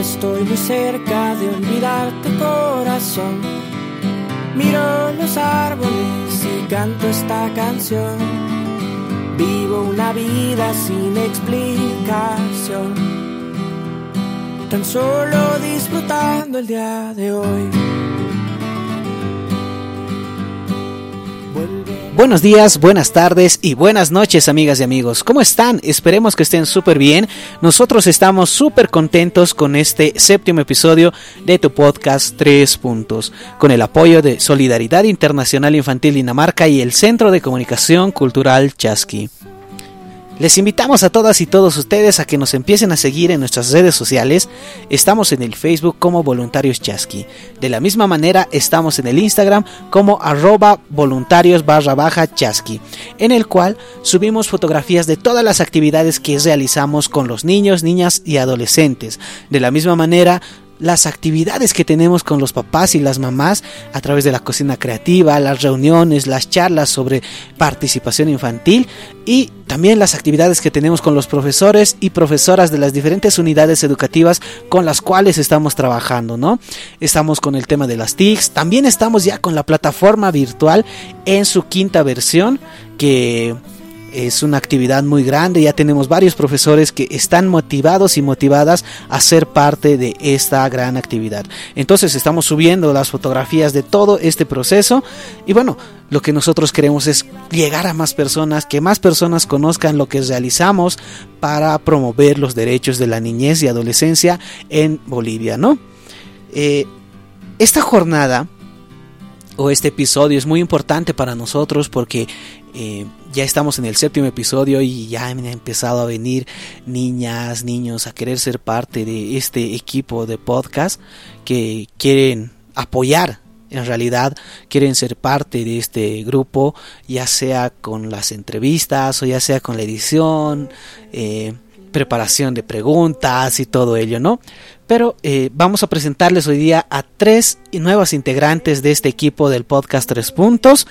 estoy muy cerca de olvidarte corazón. Miro los árboles y canto esta canción. Vivo una vida sin explicación. Tan solo disfrutando el día de hoy. Buenos días, buenas tardes y buenas noches amigas y amigos. ¿Cómo están? Esperemos que estén súper bien. Nosotros estamos súper contentos con este séptimo episodio de tu podcast Tres Puntos, con el apoyo de Solidaridad Internacional Infantil Dinamarca y el Centro de Comunicación Cultural Chasqui. Les invitamos a todas y todos ustedes a que nos empiecen a seguir en nuestras redes sociales. Estamos en el Facebook como Voluntarios Chasqui. De la misma manera estamos en el Instagram como arroba voluntarios barra baja chasqui, en el cual subimos fotografías de todas las actividades que realizamos con los niños, niñas y adolescentes. De la misma manera las actividades que tenemos con los papás y las mamás a través de la cocina creativa, las reuniones, las charlas sobre participación infantil y también las actividades que tenemos con los profesores y profesoras de las diferentes unidades educativas con las cuales estamos trabajando, ¿no? Estamos con el tema de las TICs, también estamos ya con la plataforma virtual en su quinta versión que es una actividad muy grande, ya tenemos varios profesores que están motivados y motivadas a ser parte de esta gran actividad. Entonces estamos subiendo las fotografías de todo este proceso y bueno, lo que nosotros queremos es llegar a más personas, que más personas conozcan lo que realizamos para promover los derechos de la niñez y adolescencia en Bolivia, ¿no? Eh, esta jornada este episodio es muy importante para nosotros porque eh, ya estamos en el séptimo episodio y ya han empezado a venir niñas, niños a querer ser parte de este equipo de podcast que quieren apoyar en realidad quieren ser parte de este grupo, ya sea con las entrevistas o ya sea con la edición, eh, preparación de preguntas y todo ello, ¿no? Pero eh, vamos a presentarles hoy día a tres nuevas integrantes de este equipo del podcast Tres Puntos,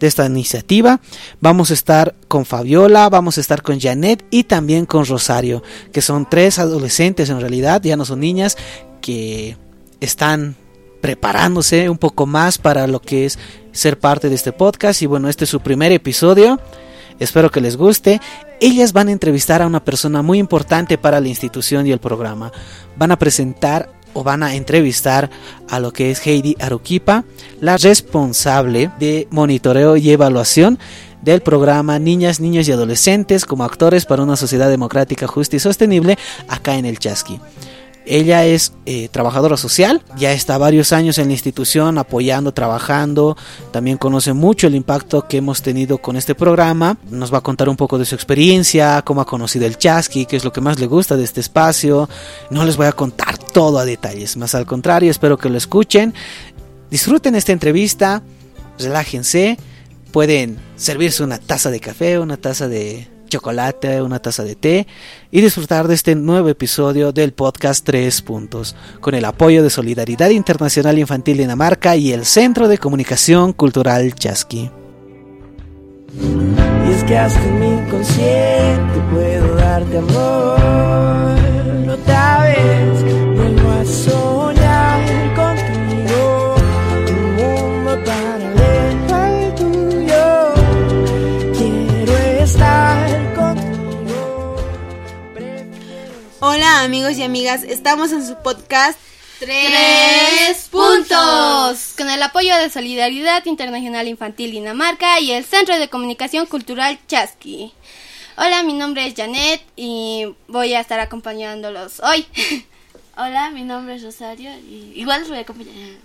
de esta iniciativa. Vamos a estar con Fabiola, vamos a estar con Janet y también con Rosario, que son tres adolescentes en realidad, ya no son niñas, que están preparándose un poco más para lo que es ser parte de este podcast. Y bueno, este es su primer episodio. Espero que les guste. Ellas van a entrevistar a una persona muy importante para la institución y el programa. Van a presentar o van a entrevistar a lo que es Heidi Aruquipa, la responsable de monitoreo y evaluación del programa Niñas, Niños y Adolescentes como actores para una sociedad democrática, justa y sostenible acá en el Chasqui. Ella es eh, trabajadora social, ya está varios años en la institución apoyando, trabajando, también conoce mucho el impacto que hemos tenido con este programa, nos va a contar un poco de su experiencia, cómo ha conocido el Chasqui, qué es lo que más le gusta de este espacio, no les voy a contar todo a detalles, más al contrario, espero que lo escuchen, disfruten esta entrevista, relájense, pueden servirse una taza de café, una taza de chocolate, una taza de té y disfrutar de este nuevo episodio del podcast Tres Puntos, con el apoyo de Solidaridad Internacional Infantil Dinamarca y el Centro de Comunicación Cultural Chasqui. Es que hasta mi inconsciente puedo darte amor amigos y amigas, estamos en su podcast Tres Puntos con el apoyo de Solidaridad Internacional Infantil Dinamarca y el Centro de Comunicación Cultural Chasqui. Hola, mi nombre es Janet y voy a estar acompañándolos hoy. Hola, mi nombre es Rosario y igual los voy a acompañar.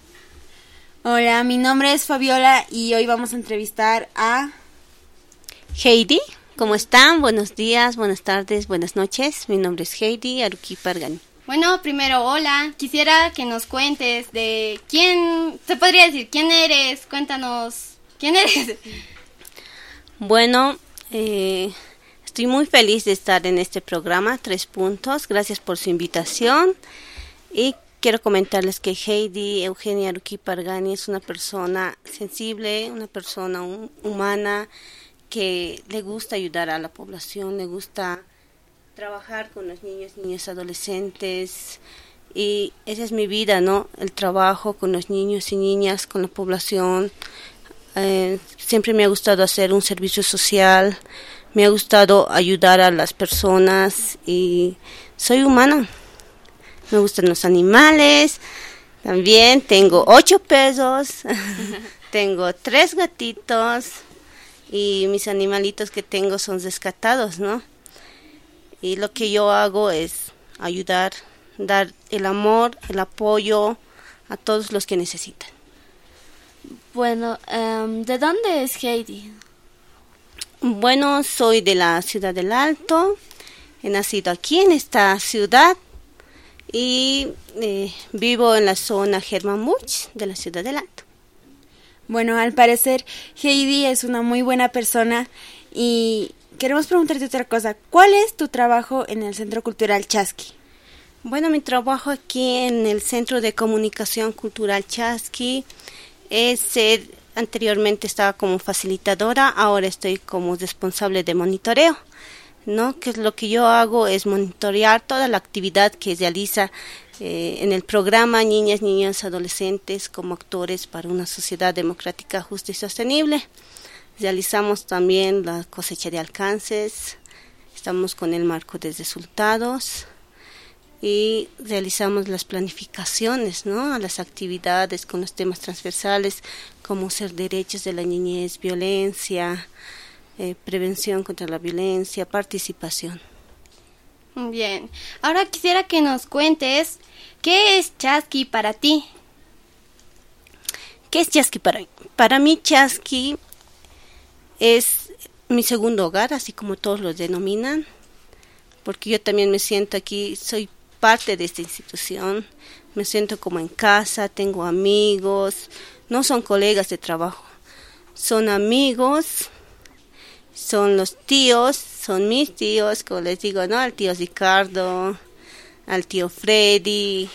Hola, mi nombre es Fabiola y hoy vamos a entrevistar a Heidi, ¿cómo están? Buenos días, buenas tardes, buenas noches. Mi nombre es Heidi Aruki Pargani. Bueno, primero, hola. Quisiera que nos cuentes de quién, se podría decir, quién eres. Cuéntanos, ¿quién eres? Bueno, eh, estoy muy feliz de estar en este programa, Tres Puntos. Gracias por su invitación. Y quiero comentarles que Heidi Eugenia Aruki Pargani es una persona sensible, una persona hu- humana que le gusta ayudar a la población, le gusta trabajar con los niños, niñas, adolescentes y esa es mi vida, ¿no? El trabajo con los niños y niñas, con la población. Eh, siempre me ha gustado hacer un servicio social, me ha gustado ayudar a las personas y soy humana. Me gustan los animales, también tengo ocho pesos, tengo tres gatitos y mis animalitos que tengo son rescatados, ¿no? Y lo que yo hago es ayudar dar el amor, el apoyo a todos los que necesitan. Bueno, em, ¿de dónde es Heidi? Bueno, soy de la ciudad del Alto. He nacido aquí en esta ciudad y eh, vivo en la zona Much de la ciudad del Alto. Bueno, al parecer Heidi es una muy buena persona y queremos preguntarte otra cosa. ¿Cuál es tu trabajo en el Centro Cultural Chasqui? Bueno, mi trabajo aquí en el Centro de Comunicación Cultural Chasqui es anteriormente estaba como facilitadora, ahora estoy como responsable de monitoreo. ¿no? Que lo que yo hago es monitorear toda la actividad que realiza eh, en el programa Niñas, Niñas, Adolescentes como actores para una sociedad democrática, justa y sostenible. Realizamos también la cosecha de alcances, estamos con el marco de resultados, y realizamos las planificaciones, ¿no? A las actividades con los temas transversales como ser derechos de la niñez, violencia, eh, prevención contra la violencia, participación. Bien, ahora quisiera que nos cuentes qué es Chasqui para ti. ¿Qué es Chasqui para mí? Para mí Chasqui es mi segundo hogar, así como todos lo denominan, porque yo también me siento aquí, soy parte de esta institución, me siento como en casa, tengo amigos, no son colegas de trabajo, son amigos, son los tíos, son mis tíos, como les digo, ¿no? Al tío Ricardo, al tío Freddy,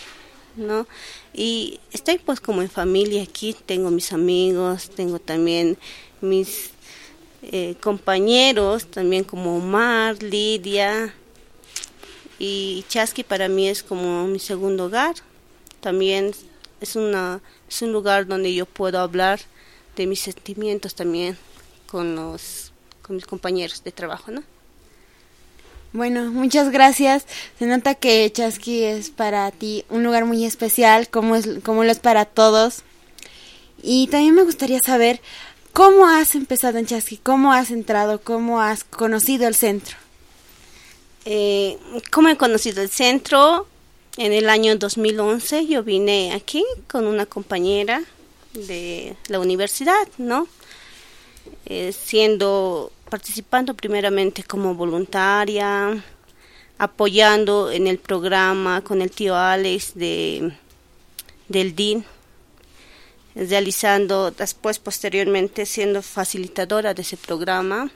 ¿no? Y estoy pues como en familia aquí, tengo mis amigos, tengo también mis eh, compañeros, también como Omar, Lidia, y Chasqui para mí es como mi segundo hogar. También es, una, es un lugar donde yo puedo hablar de mis sentimientos también con, los, con mis compañeros de trabajo, ¿no? Bueno, muchas gracias. Se nota que Chasqui es para ti un lugar muy especial, como, es, como lo es para todos. Y también me gustaría saber cómo has empezado en Chasqui, cómo has entrado, cómo has conocido el centro. Eh, ¿Cómo he conocido el centro? En el año 2011 yo vine aquí con una compañera de la universidad, ¿no? Eh, siendo, participando primeramente como voluntaria, apoyando en el programa con el tío Alex de, del DIN, realizando después posteriormente siendo facilitadora de ese programa.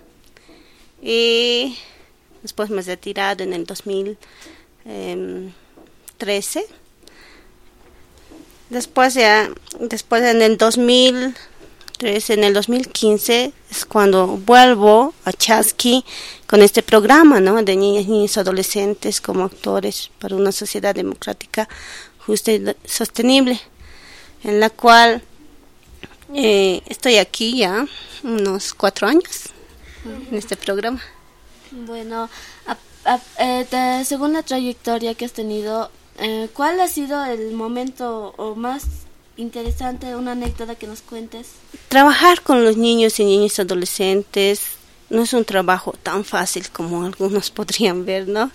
Y Después me he retirado en el 2013. Em, después ya, después en el 2013, en el 2015 es cuando vuelvo a Chasqui con este programa, ¿no? De niñas, niños, adolescentes como actores para una sociedad democrática justa y sostenible, en la cual eh, estoy aquí ya unos cuatro años en este programa. Bueno, eh, según la trayectoria que has tenido, eh, ¿cuál ha sido el momento o más interesante, una anécdota que nos cuentes? Trabajar con los niños y niñas adolescentes no es un trabajo tan fácil como algunos podrían ver, ¿no?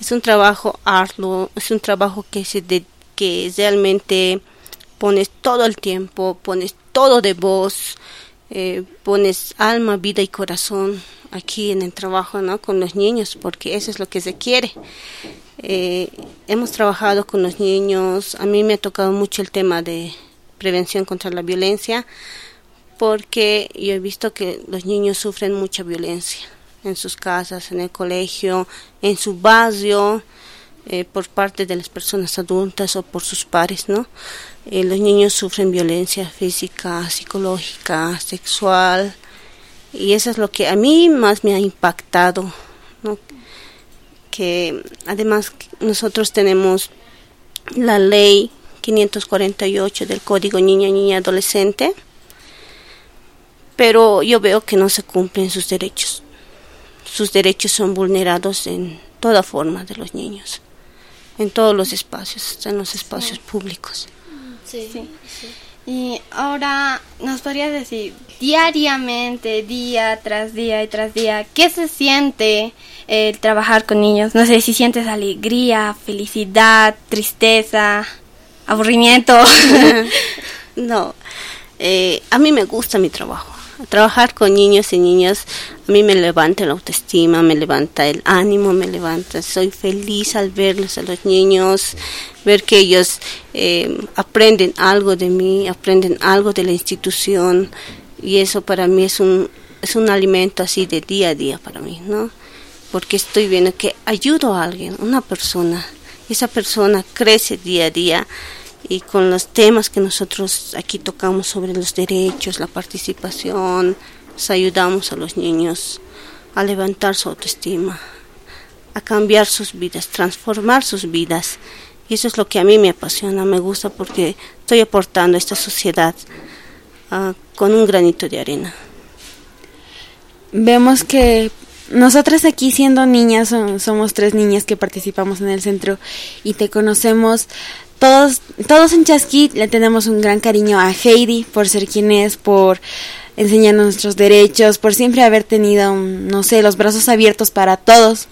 Es un trabajo arduo, es un trabajo que, se de, que realmente pones todo el tiempo, pones todo de voz, eh, pones alma, vida y corazón aquí en el trabajo ¿no? con los niños, porque eso es lo que se quiere. Eh, hemos trabajado con los niños, a mí me ha tocado mucho el tema de prevención contra la violencia, porque yo he visto que los niños sufren mucha violencia en sus casas, en el colegio, en su barrio, eh, por parte de las personas adultas o por sus pares, ¿no? Eh, los niños sufren violencia física, psicológica, sexual, y eso es lo que a mí más me ha impactado, ¿no? Que además nosotros tenemos la ley 548 del Código Niña Niña Adolescente, pero yo veo que no se cumplen sus derechos. Sus derechos son vulnerados en toda forma de los niños, en todos los espacios, en los espacios públicos. Sí. Y ahora nos podría decir diariamente, día tras día y tras día, ¿qué se siente el trabajar con niños? No sé si sientes alegría, felicidad, tristeza, aburrimiento. no, eh, a mí me gusta mi trabajo. Trabajar con niños y niñas a mí me levanta la autoestima, me levanta el ánimo, me levanta. Soy feliz al verlos a los niños, ver que ellos eh, aprenden algo de mí, aprenden algo de la institución y eso para mí es un es un alimento así de día a día para mí, ¿no? Porque estoy viendo que ayudo a alguien, una persona, esa persona crece día a día y con los temas que nosotros aquí tocamos sobre los derechos, la participación, nos ayudamos a los niños a levantar su autoestima, a cambiar sus vidas, transformar sus vidas. Y eso es lo que a mí me apasiona, me gusta porque estoy aportando a esta sociedad uh, con un granito de arena. Vemos que nosotras aquí siendo niñas, somos tres niñas que participamos en el centro y te conocemos todos, todos en Chasqui le tenemos un gran cariño a Heidi por ser quien es, por enseñarnos nuestros derechos, por siempre haber tenido, no sé, los brazos abiertos para todos.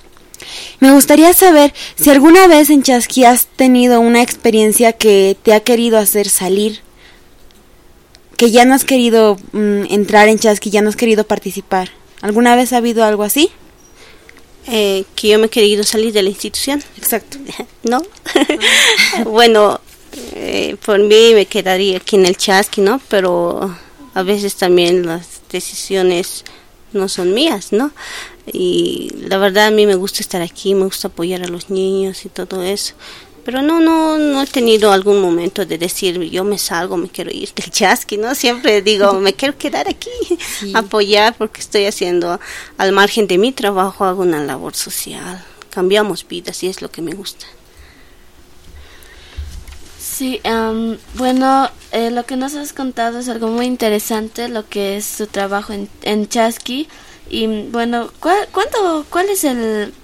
Me gustaría saber si alguna vez en Chasqui has tenido una experiencia que te ha querido hacer salir, que ya no has querido mm, entrar en Chasqui, ya no has querido participar. ¿Alguna vez ha habido algo así? Eh, que yo me he querido salir de la institución. Exacto. ¿No? bueno, eh, por mí me quedaría aquí en el chasqui, ¿no? Pero a veces también las decisiones no son mías, ¿no? Y la verdad a mí me gusta estar aquí, me gusta apoyar a los niños y todo eso. Pero no, no, no he tenido algún momento de decir yo me salgo, me quiero ir del chasqui, ¿no? Siempre digo, me quiero quedar aquí, apoyar porque estoy haciendo, al margen de mi trabajo, hago una labor social. Cambiamos vidas y es lo que me gusta. Sí, bueno, eh, lo que nos has contado es algo muy interesante, lo que es su trabajo en, en Chasqui. Y bueno, ¿cuál, ¿cuál es el,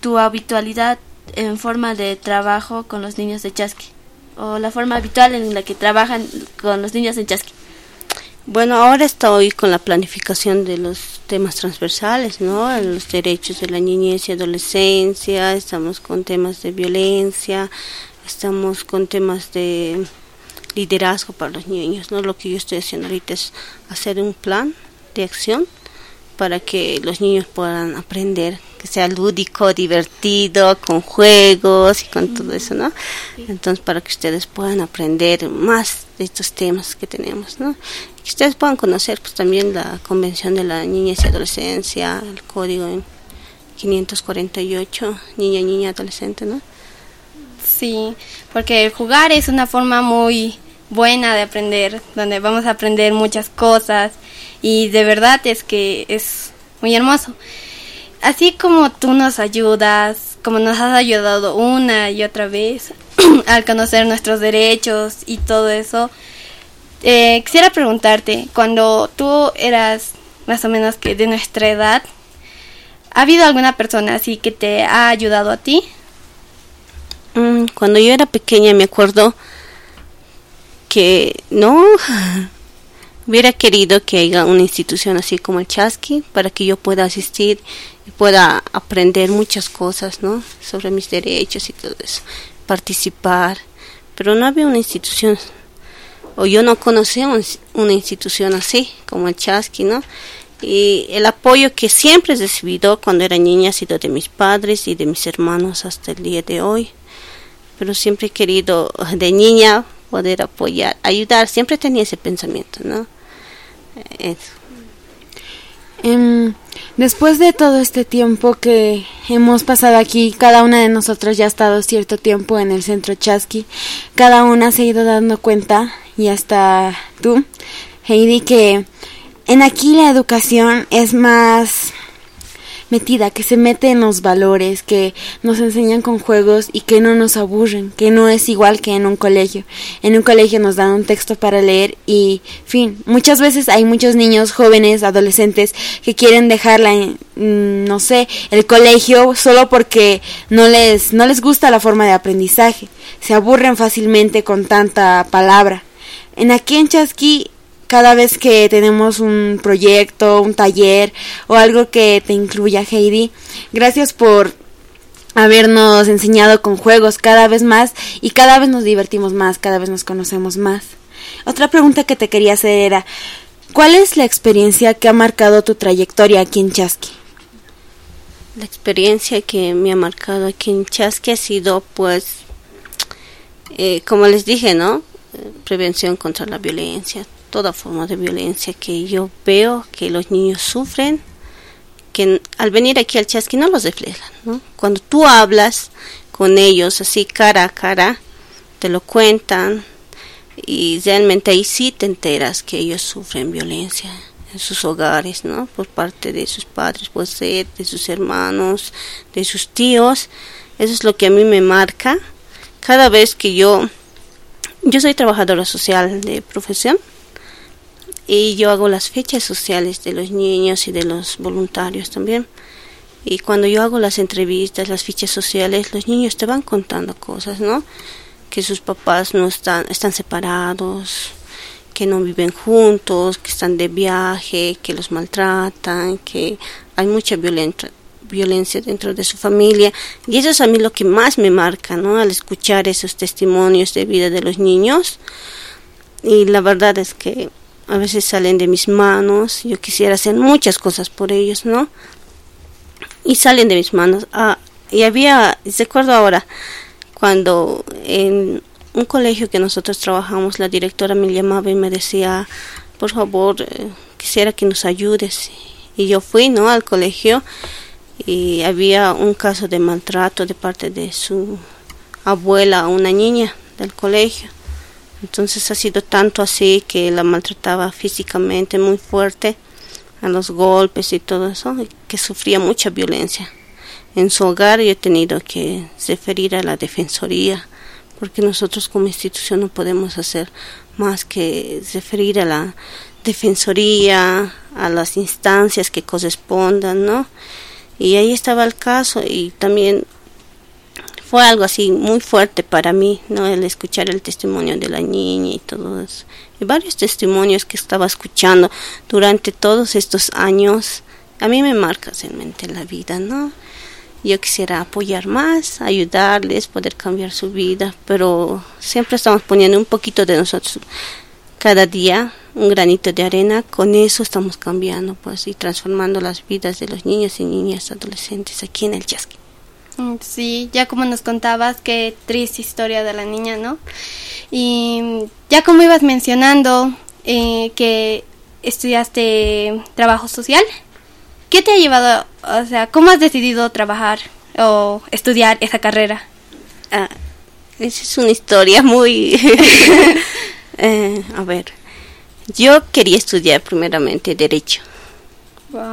tu habitualidad en forma de trabajo con los niños de Chasqui? ¿O la forma habitual en la que trabajan con los niños en Chasqui? Bueno, ahora estoy con la planificación de los temas transversales, ¿no? Los derechos de la niñez y adolescencia, estamos con temas de violencia, estamos con temas de liderazgo para los niños, ¿no? Lo que yo estoy haciendo ahorita es hacer un plan de acción para que los niños puedan aprender, que sea lúdico, divertido, con juegos y con todo eso, ¿no? Entonces, para que ustedes puedan aprender más de estos temas que tenemos, ¿no? Que ustedes puedan conocer pues también la Convención de la Niñez y Adolescencia, el código en 548, niña, niña, adolescente, ¿no? Sí, porque jugar es una forma muy buena de aprender, donde vamos a aprender muchas cosas y de verdad es que es muy hermoso. Así como tú nos ayudas, como nos has ayudado una y otra vez al conocer nuestros derechos y todo eso, eh, quisiera preguntarte, cuando tú eras más o menos que de nuestra edad, ¿ha habido alguna persona así que te ha ayudado a ti? Mm, cuando yo era pequeña me acuerdo que no, Hubiera querido que haya una institución así como el Chasqui para que yo pueda asistir y pueda aprender muchas cosas, ¿no? Sobre mis derechos y todo eso, participar. Pero no había una institución, o yo no conocía una institución así como el Chasqui, ¿no? Y el apoyo que siempre he recibido cuando era niña ha sido de mis padres y de mis hermanos hasta el día de hoy. Pero siempre he querido de niña poder apoyar, ayudar, siempre tenía ese pensamiento, ¿no? Eso. Em, después de todo este tiempo que hemos pasado aquí, cada una de nosotros ya ha estado cierto tiempo en el centro Chasqui, cada una se ha ido dando cuenta, y hasta tú, Heidi, que en aquí la educación es más metida, que se mete en los valores, que nos enseñan con juegos y que no nos aburren, que no es igual que en un colegio. En un colegio nos dan un texto para leer y, fin, muchas veces hay muchos niños, jóvenes, adolescentes que quieren dejarla en, mm, no sé, el colegio solo porque no les, no les gusta la forma de aprendizaje. Se aburren fácilmente con tanta palabra. En aquí en Chasqui cada vez que tenemos un proyecto, un taller o algo que te incluya, Heidi. Gracias por habernos enseñado con juegos cada vez más y cada vez nos divertimos más, cada vez nos conocemos más. Otra pregunta que te quería hacer era, ¿cuál es la experiencia que ha marcado tu trayectoria aquí en Chasqui? La experiencia que me ha marcado aquí en Chasqui ha sido, pues, eh, como les dije, ¿no? Eh, prevención contra la violencia, toda forma de violencia que yo veo que los niños sufren, que al venir aquí al chasqui no los reflejan, ¿no? Cuando tú hablas con ellos así cara a cara, te lo cuentan y realmente ahí sí te enteras que ellos sufren violencia en sus hogares, ¿no? Por parte de sus padres, puede ser, de sus hermanos, de sus tíos. Eso es lo que a mí me marca. Cada vez que yo, yo soy trabajadora social de profesión, y yo hago las fechas sociales de los niños y de los voluntarios también. Y cuando yo hago las entrevistas, las fichas sociales, los niños te van contando cosas, ¿no? Que sus papás no están, están separados, que no viven juntos, que están de viaje, que los maltratan, que hay mucha violencia violencia dentro de su familia y eso es a mí lo que más me marca, ¿no? Al escuchar esos testimonios de vida de los niños y la verdad es que a veces salen de mis manos, yo quisiera hacer muchas cosas por ellos, ¿no? Y salen de mis manos. Ah, y había, recuerdo ahora, cuando en un colegio que nosotros trabajamos, la directora me llamaba y me decía, por favor, eh, quisiera que nos ayudes. Y yo fui, ¿no? Al colegio y había un caso de maltrato de parte de su abuela a una niña del colegio. Entonces ha sido tanto así que la maltrataba físicamente muy fuerte, a los golpes y todo eso, que sufría mucha violencia. En su hogar yo he tenido que referir a la defensoría, porque nosotros como institución no podemos hacer más que referir a la defensoría, a las instancias que correspondan, ¿no? Y ahí estaba el caso y también fue algo así muy fuerte para mí, ¿no? El escuchar el testimonio de la niña y todo eso. Y varios testimonios que estaba escuchando durante todos estos años, a mí me marca realmente la vida, ¿no? Yo quisiera apoyar más, ayudarles, poder cambiar su vida, pero siempre estamos poniendo un poquito de nosotros cada día, un granito de arena, con eso estamos cambiando, pues, y transformando las vidas de los niños y niñas adolescentes aquí en el Yasqui. Mm, sí, ya como nos contabas, qué triste historia de la niña, ¿no? Y ya como ibas mencionando eh, que estudiaste trabajo social, ¿qué te ha llevado, o sea, cómo has decidido trabajar o estudiar esa carrera? Ah, esa es una historia muy... eh, a ver, yo quería estudiar primeramente derecho,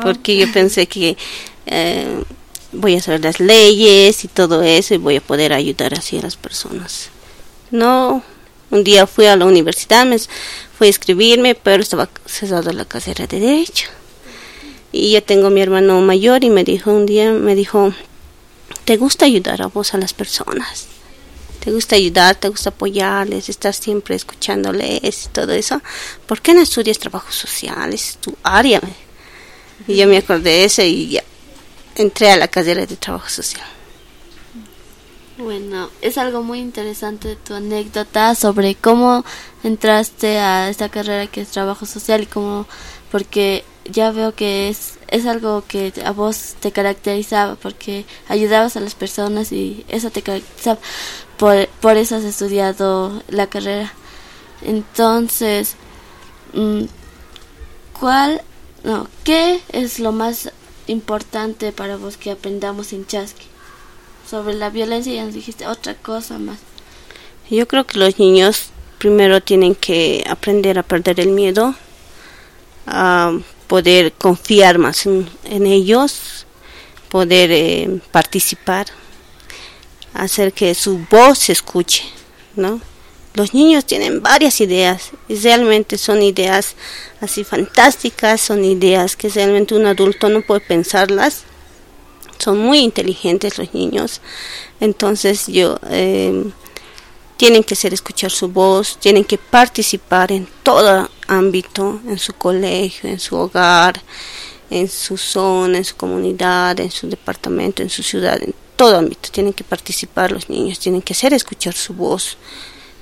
porque yo pensé que... Eh, voy a saber las leyes y todo eso y voy a poder ayudar así a las personas. No, un día fui a la universidad, me fui a escribirme, pero estaba cesado la carrera de Derecho. Y yo tengo mi hermano mayor y me dijo un día, me dijo, ¿te gusta ayudar a vos a las personas? ¿Te gusta ayudar? ¿Te gusta apoyarles? ¿Estás siempre escuchándoles y todo eso? ¿Por qué no estudias trabajo social? Es tu área. Y yo me acordé de eso y ya entré a la carrera de trabajo social. Bueno, es algo muy interesante tu anécdota sobre cómo entraste a esta carrera que es trabajo social y cómo, porque ya veo que es, es algo que a vos te caracterizaba, porque ayudabas a las personas y eso te caracterizaba, por, por eso has estudiado la carrera. Entonces, mm, ¿cuál, no, qué es lo más importante para vos que aprendamos en Chasqui? Sobre la violencia ya nos dijiste otra cosa más. Yo creo que los niños primero tienen que aprender a perder el miedo, a poder confiar más en, ellos, poder eh, participar, hacer que su voz se escuche, ¿no? Los niños tienen varias ideas y realmente son ideas así fantásticas, son ideas que realmente un adulto no puede pensarlas. Son muy inteligentes los niños, entonces yo eh, tienen que ser escuchar su voz, tienen que participar en todo ámbito, en su colegio, en su hogar, en su zona, en su comunidad, en su departamento, en su ciudad, en todo ámbito. Tienen que participar los niños, tienen que hacer escuchar su voz,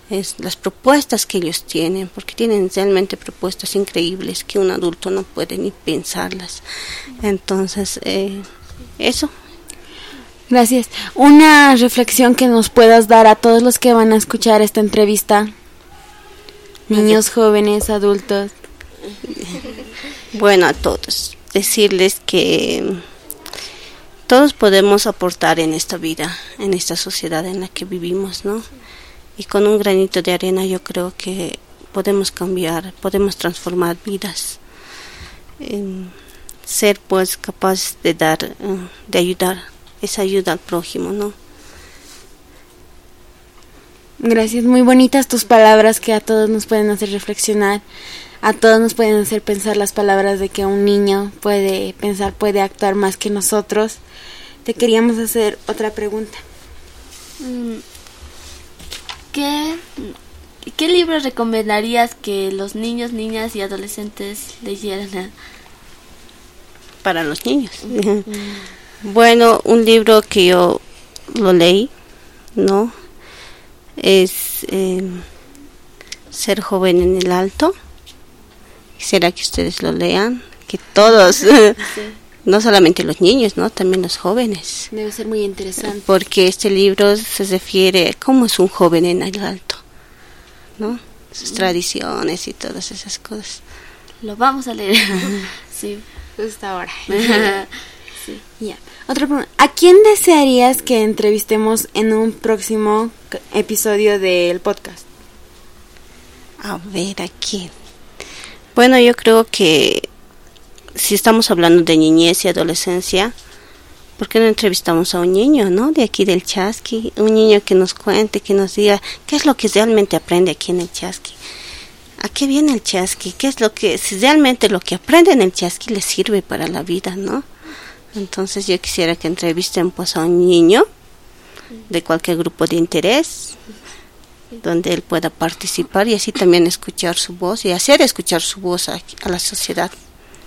es las propuestas que ellos tienen, porque tienen realmente propuestas increíbles que un adulto no puede ni pensarlas. Entonces, eh, eso. Gracias. Una reflexión que nos puedas dar a todos los que van a escuchar esta entrevista. Niños, jóvenes, adultos. Bueno, a todos. Decirles que todos podemos aportar en esta vida, en esta sociedad en la que vivimos, ¿no? Y con un granito de arena yo creo que podemos cambiar, podemos transformar vidas, ser pues capaz de dar, eh, de ayudar, esa ayuda al prójimo, ¿no? Gracias, muy bonitas tus palabras que a todos nos pueden hacer reflexionar, a todos nos pueden hacer pensar las palabras de que un niño puede pensar, puede actuar más que nosotros. Te queríamos hacer otra pregunta. Mm, ¿Qué, ¿Qué libros recomendarías que los niños, niñas y adolescentes leyeran? Para los niños. bueno, un libro que yo lo leí, ¿no? Es eh, Ser joven en el alto. ¿Será que ustedes lo lean? Que todos no solamente los niños, ¿no? También los jóvenes. Debe ser muy interesante. Porque este libro se refiere a cómo es un joven en el alto, ¿no? Sus tradiciones y todas esas cosas. Lo vamos a leer. sí. Justo ahora. sí. Ya. Otra pregunta. ¿A quién desearías que entrevistemos en un próximo episodio del podcast? A ver, ¿a quién? Bueno, yo creo que si estamos hablando de niñez y adolescencia, ¿por qué no entrevistamos a un niño, no? De aquí del Chasqui, un niño que nos cuente, que nos diga qué es lo que realmente aprende aquí en el Chasqui. ¿A qué viene el Chasqui? ¿Qué es lo que, si realmente lo que aprende en el Chasqui le sirve para la vida, no? Entonces yo quisiera que entrevisten pues a un niño de cualquier grupo de interés donde él pueda participar y así también escuchar su voz y hacer escuchar su voz a la sociedad.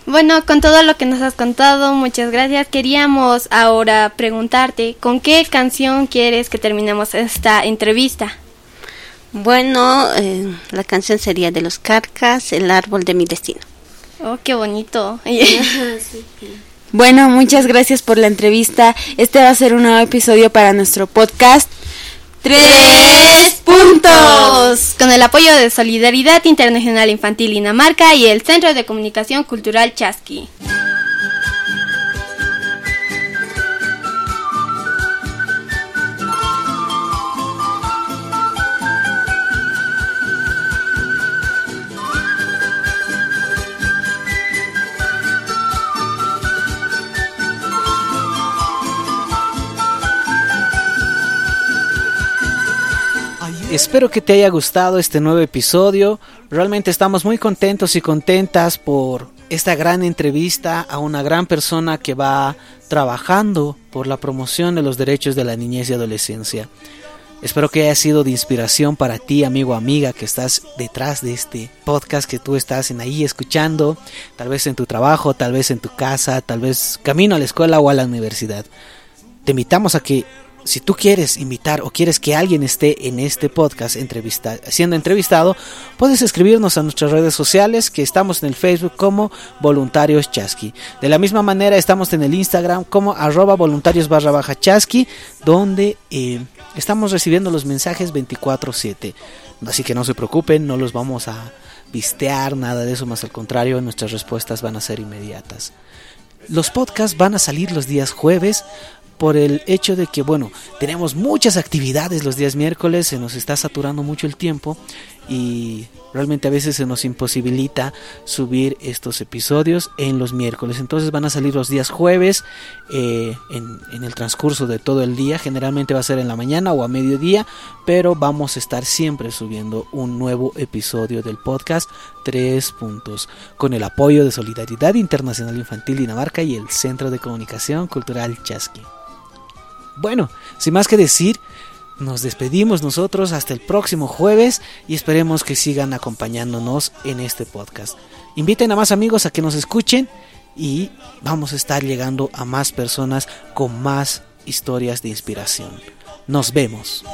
Bueno, con todo lo que nos has contado, muchas gracias. Queríamos ahora preguntarte, ¿con qué canción quieres que terminemos esta entrevista? Bueno, eh, la canción sería de los Carcas, El árbol de mi destino. Oh, qué bonito. bueno, muchas gracias por la entrevista. Este va a ser un nuevo episodio para nuestro podcast. Tres puntos. Con el apoyo de Solidaridad Internacional Infantil Dinamarca y el Centro de Comunicación Cultural Chasqui. Espero que te haya gustado este nuevo episodio. Realmente estamos muy contentos y contentas por esta gran entrevista a una gran persona que va trabajando por la promoción de los derechos de la niñez y adolescencia. Espero que haya sido de inspiración para ti, amigo amiga, que estás detrás de este podcast, que tú estás en ahí escuchando, tal vez en tu trabajo, tal vez en tu casa, tal vez camino a la escuela o a la universidad. Te invitamos a que si tú quieres invitar o quieres que alguien esté en este podcast entrevista, siendo entrevistado, puedes escribirnos a nuestras redes sociales que estamos en el Facebook como Voluntarios Chasqui. De la misma manera estamos en el Instagram como arroba voluntarios barra baja donde eh, estamos recibiendo los mensajes 24/7. Así que no se preocupen, no los vamos a vistear, nada de eso, más al contrario, nuestras respuestas van a ser inmediatas. Los podcasts van a salir los días jueves por el hecho de que, bueno, tenemos muchas actividades los días miércoles, se nos está saturando mucho el tiempo y realmente a veces se nos imposibilita subir estos episodios en los miércoles. Entonces van a salir los días jueves eh, en, en, el transcurso de todo el día. Generalmente va a ser en la mañana o a mediodía, pero vamos a estar siempre subiendo un nuevo episodio del podcast Tres Puntos con el apoyo de Solidaridad Internacional Infantil Dinamarca y el Centro de Comunicación Cultural Chasqui. Bueno, sin más que decir, nos despedimos nosotros hasta el próximo jueves y esperemos que sigan acompañándonos en este podcast. Inviten a más amigos a que nos escuchen y vamos a estar llegando a más personas con más historias de inspiración. Nos vemos.